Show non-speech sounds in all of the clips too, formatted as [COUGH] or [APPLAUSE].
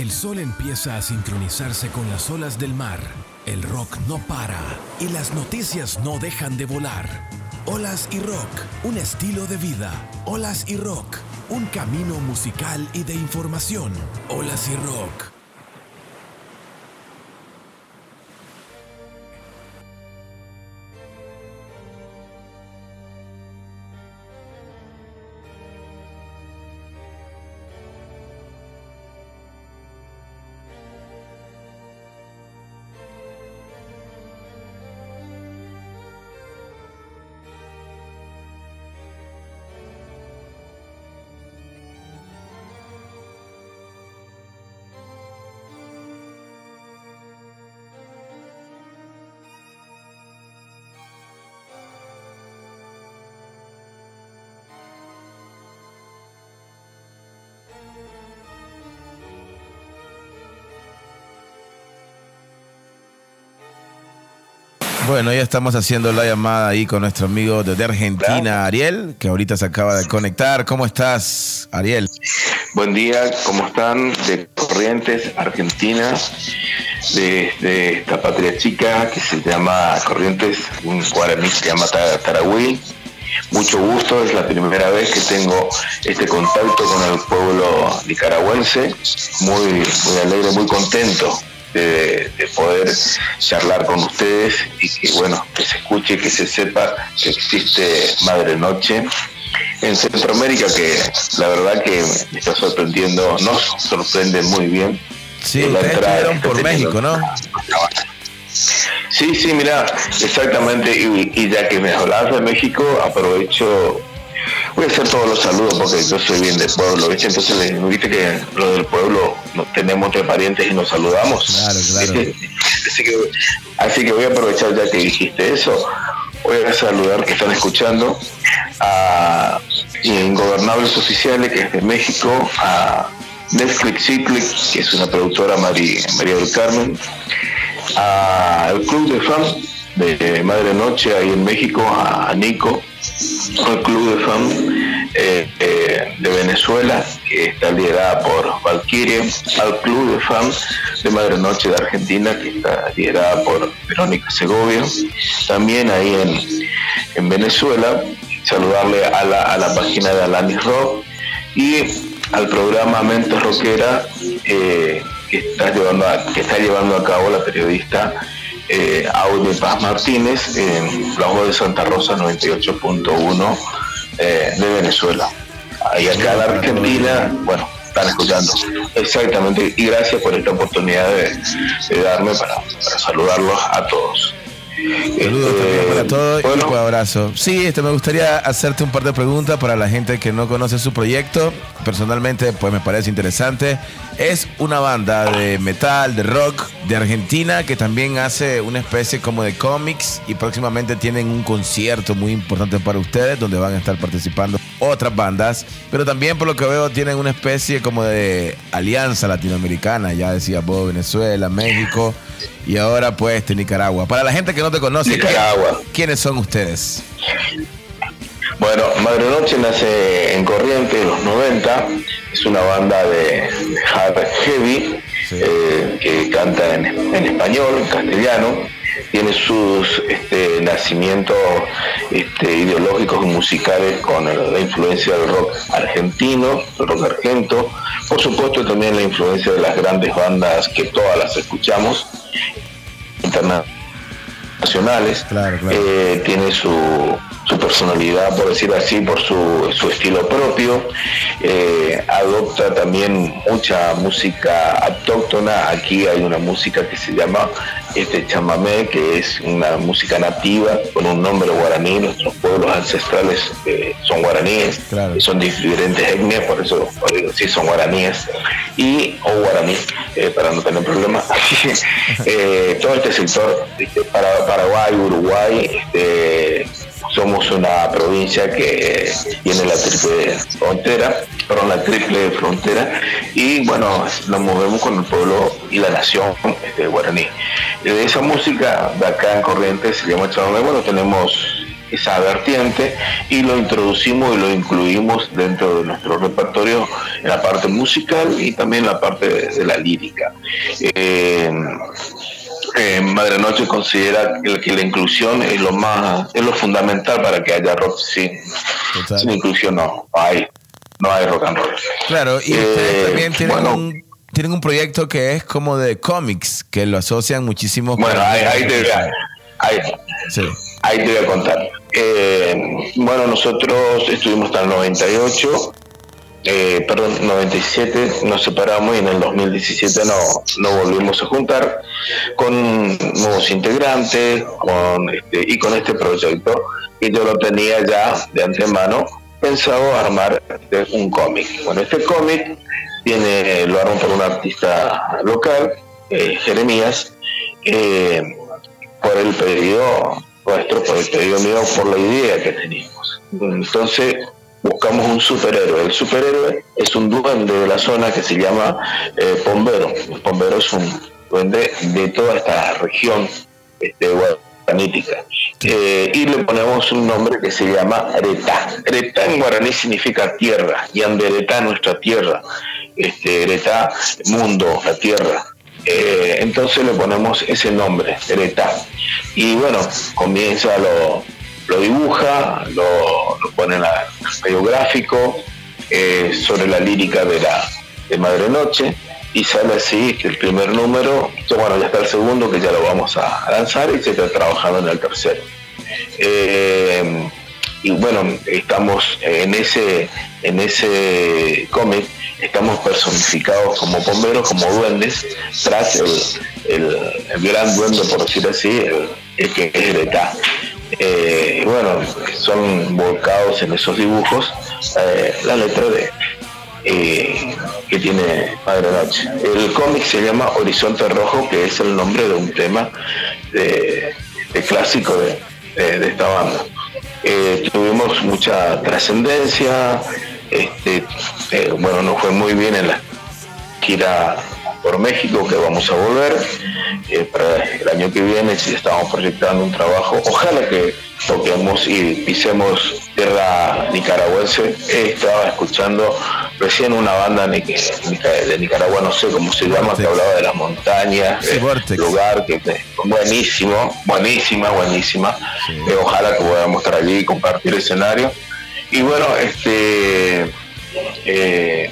El sol empieza a sincronizarse con las olas del mar. El rock no para y las noticias no dejan de volar. Olas y rock, un estilo de vida. Olas y rock, un camino musical y de información. Olas y rock. Bueno, ya estamos haciendo la llamada ahí con nuestro amigo de Argentina, Ariel, que ahorita se acaba de conectar. ¿Cómo estás, Ariel? Buen día, ¿cómo están? De Corrientes, Argentina, de, esta patria chica que se llama Corrientes, un guaraní se llama Tarahui. Mucho gusto, es la primera vez que tengo este contacto con el pueblo nicaragüense. Muy, muy alegre, muy contento de, poder charlar con ustedes y que bueno, que se escuche, que se sepa que existe Madre Noche en Centroamérica que la verdad que me está sorprendiendo, nos sorprende muy bien. Sí, la entrada por México, ¿no? Sí, sí, mira, exactamente, y, y ya que me hablas de México, aprovecho Voy a hacer todos los saludos porque yo soy bien del pueblo, ¿viste? Entonces, ¿viste que lo del pueblo tenemos tres parientes y nos saludamos? Claro, claro. así, que, voy a aprovechar ya que dijiste eso. Voy a saludar que están escuchando a Ingobernables Oficiales, que es de México, a Netflix Cyclic, que es una productora María, María del Carmen, al Club de Fan de Madre Noche ahí en México, a Nico, al Club de Fan eh, eh, de Venezuela, que está liderada por Valkyrie, al Club de Fan de Madre Noche de Argentina, que está liderada por Verónica Segovia, también ahí en, en Venezuela, saludarle a la, a la página de Alanis Rock y al programa Mente Rockera eh, que, está llevando que está llevando a cabo la periodista eh, Paz Martínez en la voz de Santa Rosa 98.1 eh, de Venezuela. Ahí acá en Argentina, bueno, están escuchando. Exactamente, y gracias por esta oportunidad de, darme para saludarlos a todos. Saludos también para todos y un abrazo. Sí, este, me gustaría hacerte un par de preguntas para la gente que no conoce su proyecto. Personalmente, pues me parece interesante. Es una banda de metal, de rock, de Argentina, que también hace una especie como de cómics y próximamente tienen un concierto muy importante para ustedes donde van a estar participando otras bandas, pero también por lo que veo tienen una especie como de alianza latinoamericana, ya decía vos, Venezuela, México y ahora pues de Nicaragua. Para la gente que no te conoce, Nicaragua. ¿quiénes son ustedes? Bueno, Madre Noche nace en Corriente en los 90, es una banda de hard heavy eh, que canta en, español, en castellano, tiene sus este, nacimientos este, ideológicos y musicales con la influencia del rock argentino, el rock argento, por supuesto también la influencia de las grandes bandas que todas las escuchamos, internacionales, eh, tiene su su personalidad, por decir así, por su, su estilo propio. Eh, adopta también mucha música autóctona. Aquí hay una música que se llama este chamamé, que es una música nativa con un nombre guaraní. Nuestros pueblos ancestrales eh, son guaraníes, son diferentes etnias, por eso sí son guaraníes. Y, o guaraní, eh, para no tener problemas. [LAUGHS] todo este sector, para Paraguay, Uruguay, este, somos una provincia que tiene la triple frontera, perdón, la triple frontera, y bueno, nos movemos con el pueblo y la nación este, guaraní. De esa música de acá en Corrientes se llama Chamamé, bueno, tenemos esa vertiente y lo introducimos y lo incluimos dentro de nuestro repertorio en la parte musical y también en la parte de, la lírica. Eh, eh, Madre Noche considera que, la inclusión es lo más es lo fundamental para que haya rock sin, inclusión no, hay no hay rock and roll. Claro y ustedes también tienen un tienen un proyecto que es como de cómics, que lo asocian muchísimo Bueno, ahí, te, voy a, ahí, te voy a contar. Eh, bueno, nosotros estuvimos hasta el 98, eh, perdón, 97 nos separamos y en el 2017 no, no volvimos a juntar con nuevos integrantes este, y con este proyecto que yo lo tenía ya de antemano pensado armar un cómic. Bueno, este cómic tiene, lo armó por un artista local, eh, Jeremías, eh, por el pedido nuestro, pedido mío, por la idea que teníamos. Entonces buscamos un superhéroe. El superhéroe es un duende de la zona que se llama eh, Pombero. El Pombero es un duende de toda esta región este, guaranítica. Eh, y le ponemos un nombre que se llama Aretá. Aretá en guaraní significa tierra, y Anderetá nuestra tierra este, Eretá, mundo, la tierra. Eh, entonces le ponemos ese nombre, Eretá. Y bueno, comienza, lo, lo dibuja, lo, pone en el medio gráfico, eh, sobre la lírica de la de Madre Noche, y sale así el primer número, bueno, ya está el segundo que ya lo vamos a lanzar y se está trabajando en el tercero. Eh, y bueno, estamos en ese, en ese cómic estamos personificados como bomberos, como duendes, tras el, gran duende, por decir así, el, que es de acá. Eh, bueno, son volcados en esos dibujos eh, la letra de eh, que tiene Padre Noche. El cómic se llama Horizonte Rojo, que es el nombre de un tema de, clásico de, esta banda. tuvimos mucha trascendencia, este, eh, bueno, nos fue muy bien en la gira por México que vamos a volver. Eh, para el año que viene, si estamos proyectando un trabajo, ojalá que toquemos y pisemos tierra nicaragüense. Estaba escuchando recién una banda de Nicaragua, no sé cómo se llama, que hablaba de las montañas, el lugar que buenísimo, buenísima, buenísima. Eh, ojalá que podamos estar allí y compartir escenario y bueno, este, eh,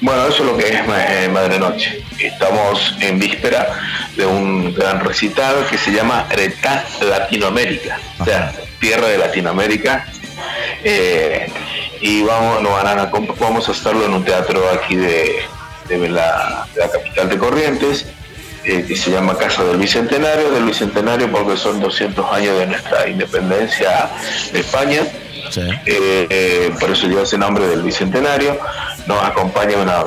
bueno, eso es lo que es eh, Madre Noche. Estamos en víspera de un gran recital que se llama Retá Latinoamérica, o sea, Tierra de Latinoamérica. Eh, y vamos, no van a, vamos a estarlo en un teatro aquí de, la, capital de Corrientes, que se llama Casa del Bicentenario, del Bicentenario porque son 200 años de nuestra independencia de España eh, eh, por eso lleva ese nombre del Bicentenario. Nos acompaña unas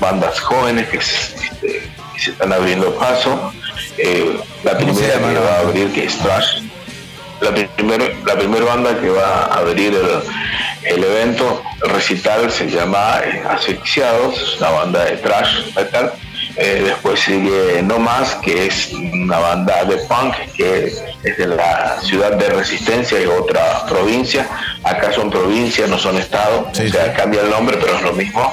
bandas jóvenes que este, se, están abriendo paso. Eh, la primera que va a abrir, que es Trash. La primera la primer banda que va a abrir el, evento, el recital, se llama Asfixiados, una banda de trash metal eh, después sigue No Más, que es una banda de punk que es de la ciudad de Resistencia, y otra provincia. Acá son provincias, no son estados, o sea, cambia el nombre, pero es lo mismo.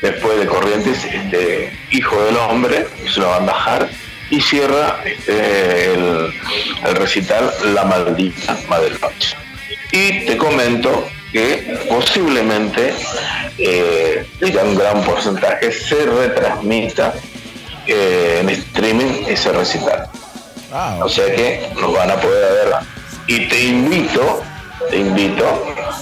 Después de Corrientes, este, Hijo del Hombre, es una banda hard. Y cierra este, el, recital La Maldita Madre Noche. Y te comento que posiblemente eh, un gran porcentaje se retransmita eh, en streaming ese recital. Ah, o sea que nos van a poder ver. Y te invito, te invito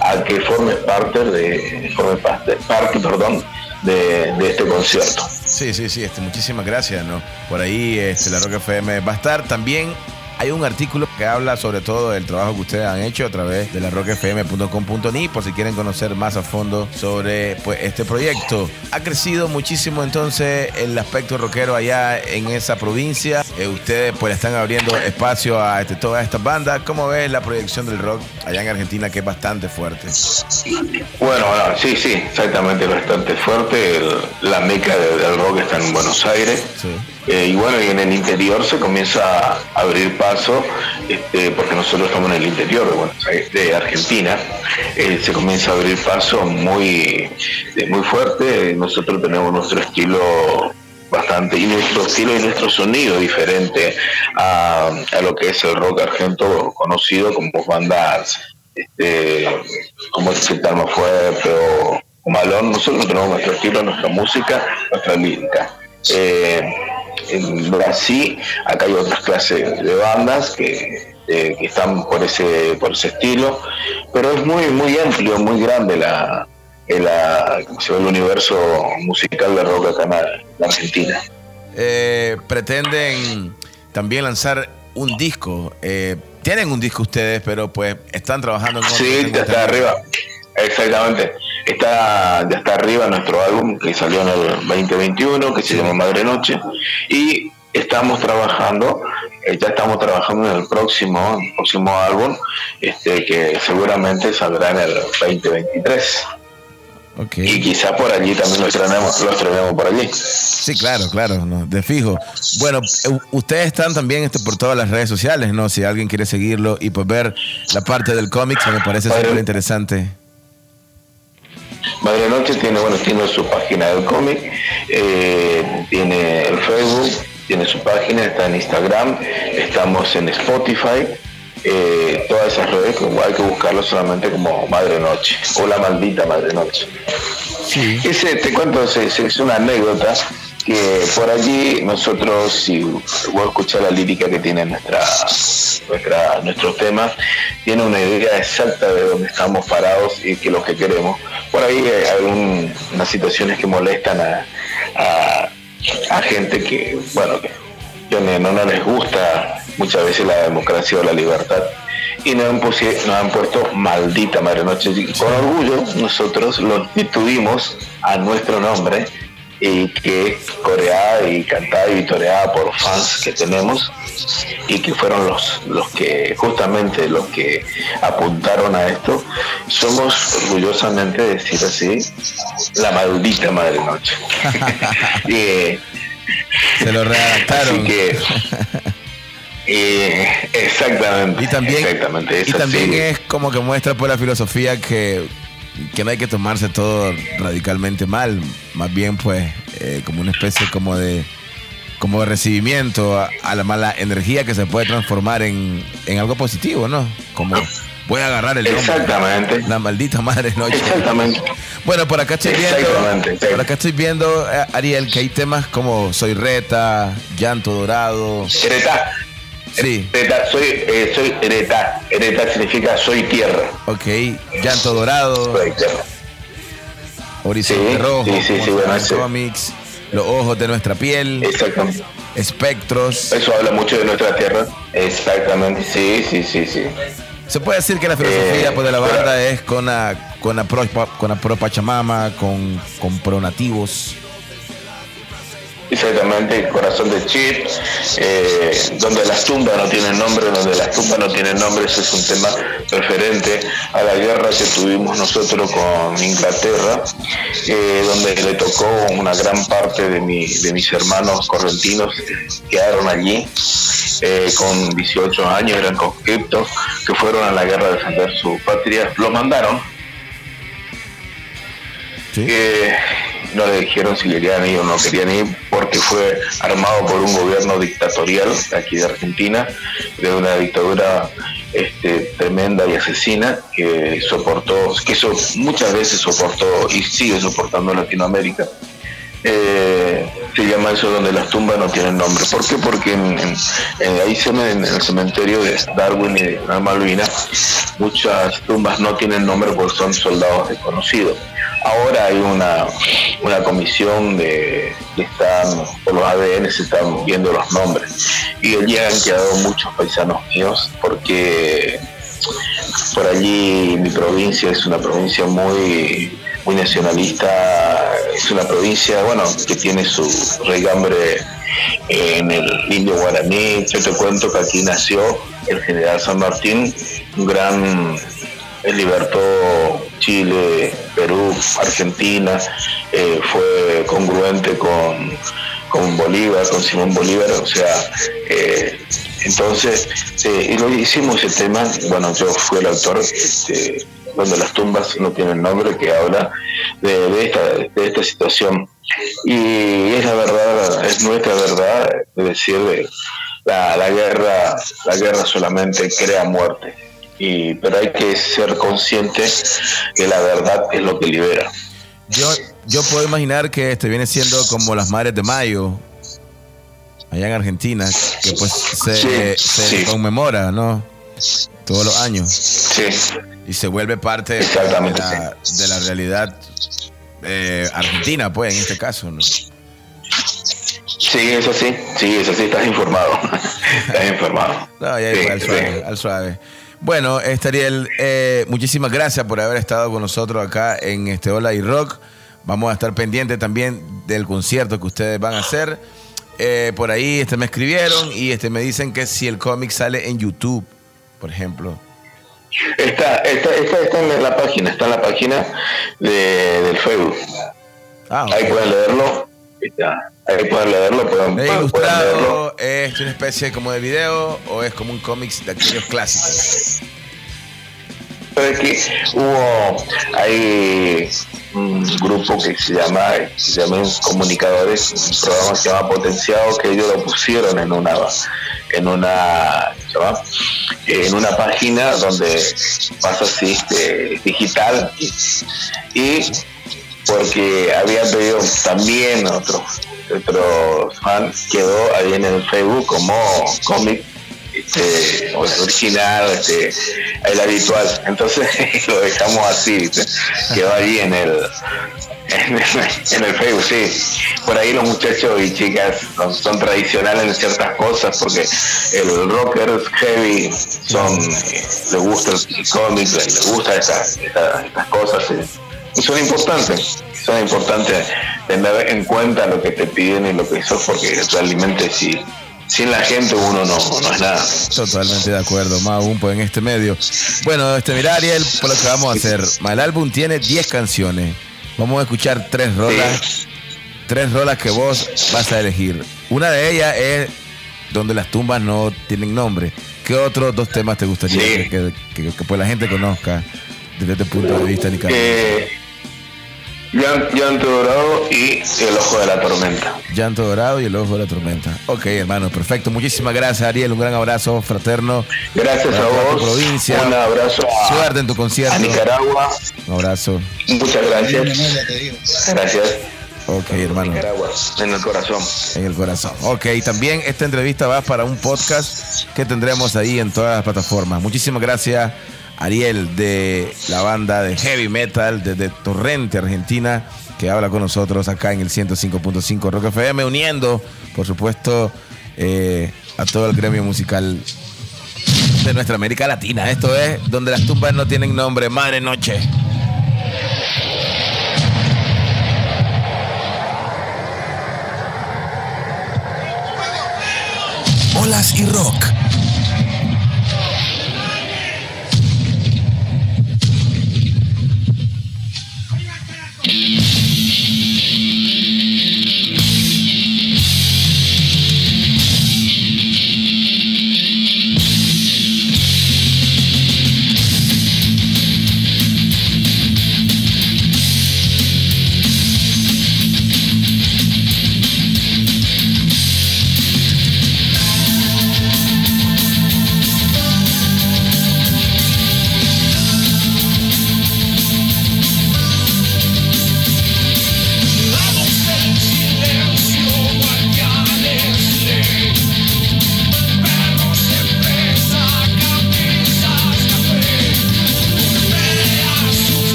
a que formes parte de, formes parte, parte perdón, de, de, este concierto. Sí, sí, sí, este, muchísimas gracias, ¿no? Por ahí este, la Roca FM va a estar también hay un artículo que habla sobre todo del trabajo que ustedes han hecho a través de la rockfm.com.ni por si quieren conocer más a fondo sobre pues, este proyecto. Ha crecido muchísimo entonces el aspecto rockero allá en esa provincia. Eh, ustedes pues están abriendo espacio a este, todas estas bandas. ¿Cómo ves la proyección del rock allá en Argentina que es bastante fuerte? Bueno, sí, sí, exactamente bastante fuerte. la meca del rock está en Buenos Aires. Eh, y bueno, y en el interior se comienza a abrir paso, este, porque nosotros estamos en el interior de, Argentina, eh, se comienza a abrir paso muy, muy fuerte. Nosotros tenemos nuestro estilo bastante y nuestro estilo y nuestro sonido diferente a, lo que es el rock argento conocido como bandas este, como el Talma Fuerte o, Malón. Nosotros tenemos nuestro estilo, nuestra música, nuestra lírica. Eh, en Brasil, acá hay otras clases de bandas que, eh, que están por ese, por ese estilo, pero es muy, muy amplio, muy grande la, el, el universo musical de rock acá en Argentina. Eh, pretenden también lanzar un disco. Eh, tienen un disco ustedes, pero pues están trabajando en Sí, está arriba. Exactamente. Está, ya está arriba nuestro álbum que salió en el 2021, que se llama Madre Noche. Y estamos trabajando, eh, ya estamos trabajando en el próximo, próximo álbum, este, que seguramente saldrá en el 2023. Y quizá por allí también lo estrenemos, lo por allí. Sí, claro, claro, de fijo. Bueno, eh, ustedes están también este, por todas las redes sociales, ¿no? Si alguien quiere seguirlo y pues ver la parte del cómic, me parece súper interesante. Madre Noche tiene, bueno, tiene su página del cómic, eh, tiene el Facebook, tiene su página, está en Instagram, estamos en Spotify eh, todas esas redes, hay que buscarlo solamente como Madre Noche o la maldita Madre Noche. Ese, te cuento, es, una anécdota que por allí nosotros, si voy a escuchar la lírica que tiene nuestra, nuestra, nuestro tema, tiene una idea exacta de dónde estamos parados y que lo que queremos. Por ahí hay unas situaciones que molestan a, gente que, bueno, que no, no les gusta muchas veces la democracia o la libertad y nos han, nos han puesto maldita Madre Noche. con orgullo nosotros lo instituimos a nuestro nombre y que es coreada y cantada y vitoreada por fans que tenemos y que fueron los, los que justamente los que apuntaron a esto. Somos orgullosamente decir así la maldita madre noche. [LAUGHS] Y, se lo redactaron que exactamente. Y también, y también es como que muestra por la filosofía que, no hay que tomarse todo radicalmente mal, más bien pues eh, como una especie como de como de recibimiento a, la mala energía que se puede transformar en, algo positivo, ¿no? Como voy a agarrar el nombre. Exactamente. La maldita madre noche. Exactamente. Bueno, por acá estoy viendo, por acá estoy viendo, eh, Ariel, que hay temas como Soy Reta, Llanto Dorado. Reta. Sí. soy, eh, soy Ereta. Ereta significa soy tierra. Ok. Llanto dorado. Soy tierra. Horizonte rojo. Sí, sí, sí, bueno, mix, Los ojos de nuestra piel. Exactamente. Espectros. Eso habla mucho de nuestra tierra. Exactamente. Sí, sí, sí, sí. Se puede decir que la filosofía eh, pues, de la banda es con la, con la pro, con la pro Pachamama, con, con pro nativos. Exactamente, Corazón de Chip, eh, donde las tumbas no tienen nombre, donde las tumbas no tienen nombre, ese es un tema referente a la guerra que tuvimos nosotros con Inglaterra, eh, donde le tocó una gran parte de, mi, de mis hermanos correntinos quedaron allí eh, con 18 años, eran conscriptos, que fueron a la guerra a defender su patria, lo mandaron. ¿Sí? no le dijeron si querían ir o no querían ir porque fue armado por un gobierno dictatorial aquí de Argentina, de una dictadura este, tremenda y asesina que soportó, que eso muchas veces soportó y sigue soportando Latinoamérica. Eh, se llama eso donde las tumbas no tienen nombre. ¿Por qué? Porque en, ahí se en el cementerio de Darwin y de Malvinas muchas tumbas no tienen nombre porque son soldados desconocidos. Ahora hay una, una comisión de que están, por los ADN se están viendo los nombres. Y allí han quedado muchos paisanos míos porque por allí mi provincia es una provincia muy muy nacionalista, es una provincia, bueno, que tiene su regambre en el indio guaraní. Yo te cuento que aquí nació el general San Martín, un gran libertó Chile, Perú, Argentina, eh, fue congruente con, con Bolívar, con Simón Bolívar, o sea, eh, entonces, y lo hicimos ese tema, bueno, yo fui el autor, este, donde las tumbas no tienen nombre, que habla de, esta, de esta situación. Y es la verdad, es nuestra verdad, es decir, la, la guerra, la guerra solamente crea muerte. Y, pero hay que ser consciente que la verdad es lo que libera. Yo, yo puedo imaginar que este viene siendo como las Madres de Mayo, allá en Argentina, que pues se, conmemora, ¿no? Todos los años. Sí. Y se vuelve parte de la, de la realidad eh, argentina, pues, en este caso, ¿no? Sí, eso sí, sí, eso sí, estás informado. [LAUGHS] estás informado. No, ya al, suave, al suave. Bueno, Estariel, eh, muchísimas gracias por haber estado con nosotros acá en este Hola y Rock. Vamos a estar pendientes también del concierto que ustedes van a hacer. Eh, por ahí este, me escribieron y este, me dicen que si el cómic sale en YouTube, por ejemplo. Está, está, está, en la página, está en la página de, del Facebook. Ah, Ahí pueden leerlo. Ahí pueden leerlo. Pueden, ¿Es ilustrado? ¿Es una especie como de video o es como un cómic de aquellos clásicos? Es que hubo, hay un grupo que se llama, se llama Comunicadores, un programa que se llama Potenciado, que ellos lo pusieron en una en una en una página donde pasa así este, digital. Y porque había pedido también otro otro fan quedó ahí en el Facebook como cómic este, original, este, el habitual. Entonces [LAUGHS] lo dejamos así, quedó ahí en el, en el, Facebook, sí. Por ahí los muchachos y chicas son, tradicionales en ciertas cosas porque el rocker heavy son, les gusta el cómic, les gusta estas, estas, cosas. Y son importantes, son importantes tener en cuenta lo que te piden y lo que sos porque realmente sí sin la gente uno no, no es nada. Totalmente de acuerdo, más aún pues en este medio. Bueno, este, mira Ariel, por lo que vamos a hacer. El álbum tiene 10 canciones. Vamos a escuchar tres rolas. Tres rolas que vos vas a elegir. Una de ellas es donde las tumbas no tienen nombre. ¿Qué otros dos temas te gustaría que, que, pues la gente conozca desde este punto de vista, Nicaragua? Eh, Llanto Dorado y El Ojo de la Tormenta. Llanto Dorado y El Ojo de la Tormenta. Ok, hermano, perfecto. Muchísimas gracias, Ariel. Un gran abrazo fraterno. Gracias a vos. provincia. Un abrazo. Suerte en tu concierto. A Nicaragua. Un abrazo. Muchas gracias. Gracias. Ok, hermano. Nicaragua, en el corazón. En el corazón. Ok, también esta entrevista va para un podcast que tendremos ahí en todas las plataformas. Muchísimas gracias. Ariel de la banda de heavy metal desde Torrente, Argentina, que habla con nosotros acá en el 105.5 Rock FM, uniendo, por supuesto, eh, a todo el gremio musical de nuestra América Latina. Esto es donde las tumbas no tienen nombre, Madre Noche. Olas y Rock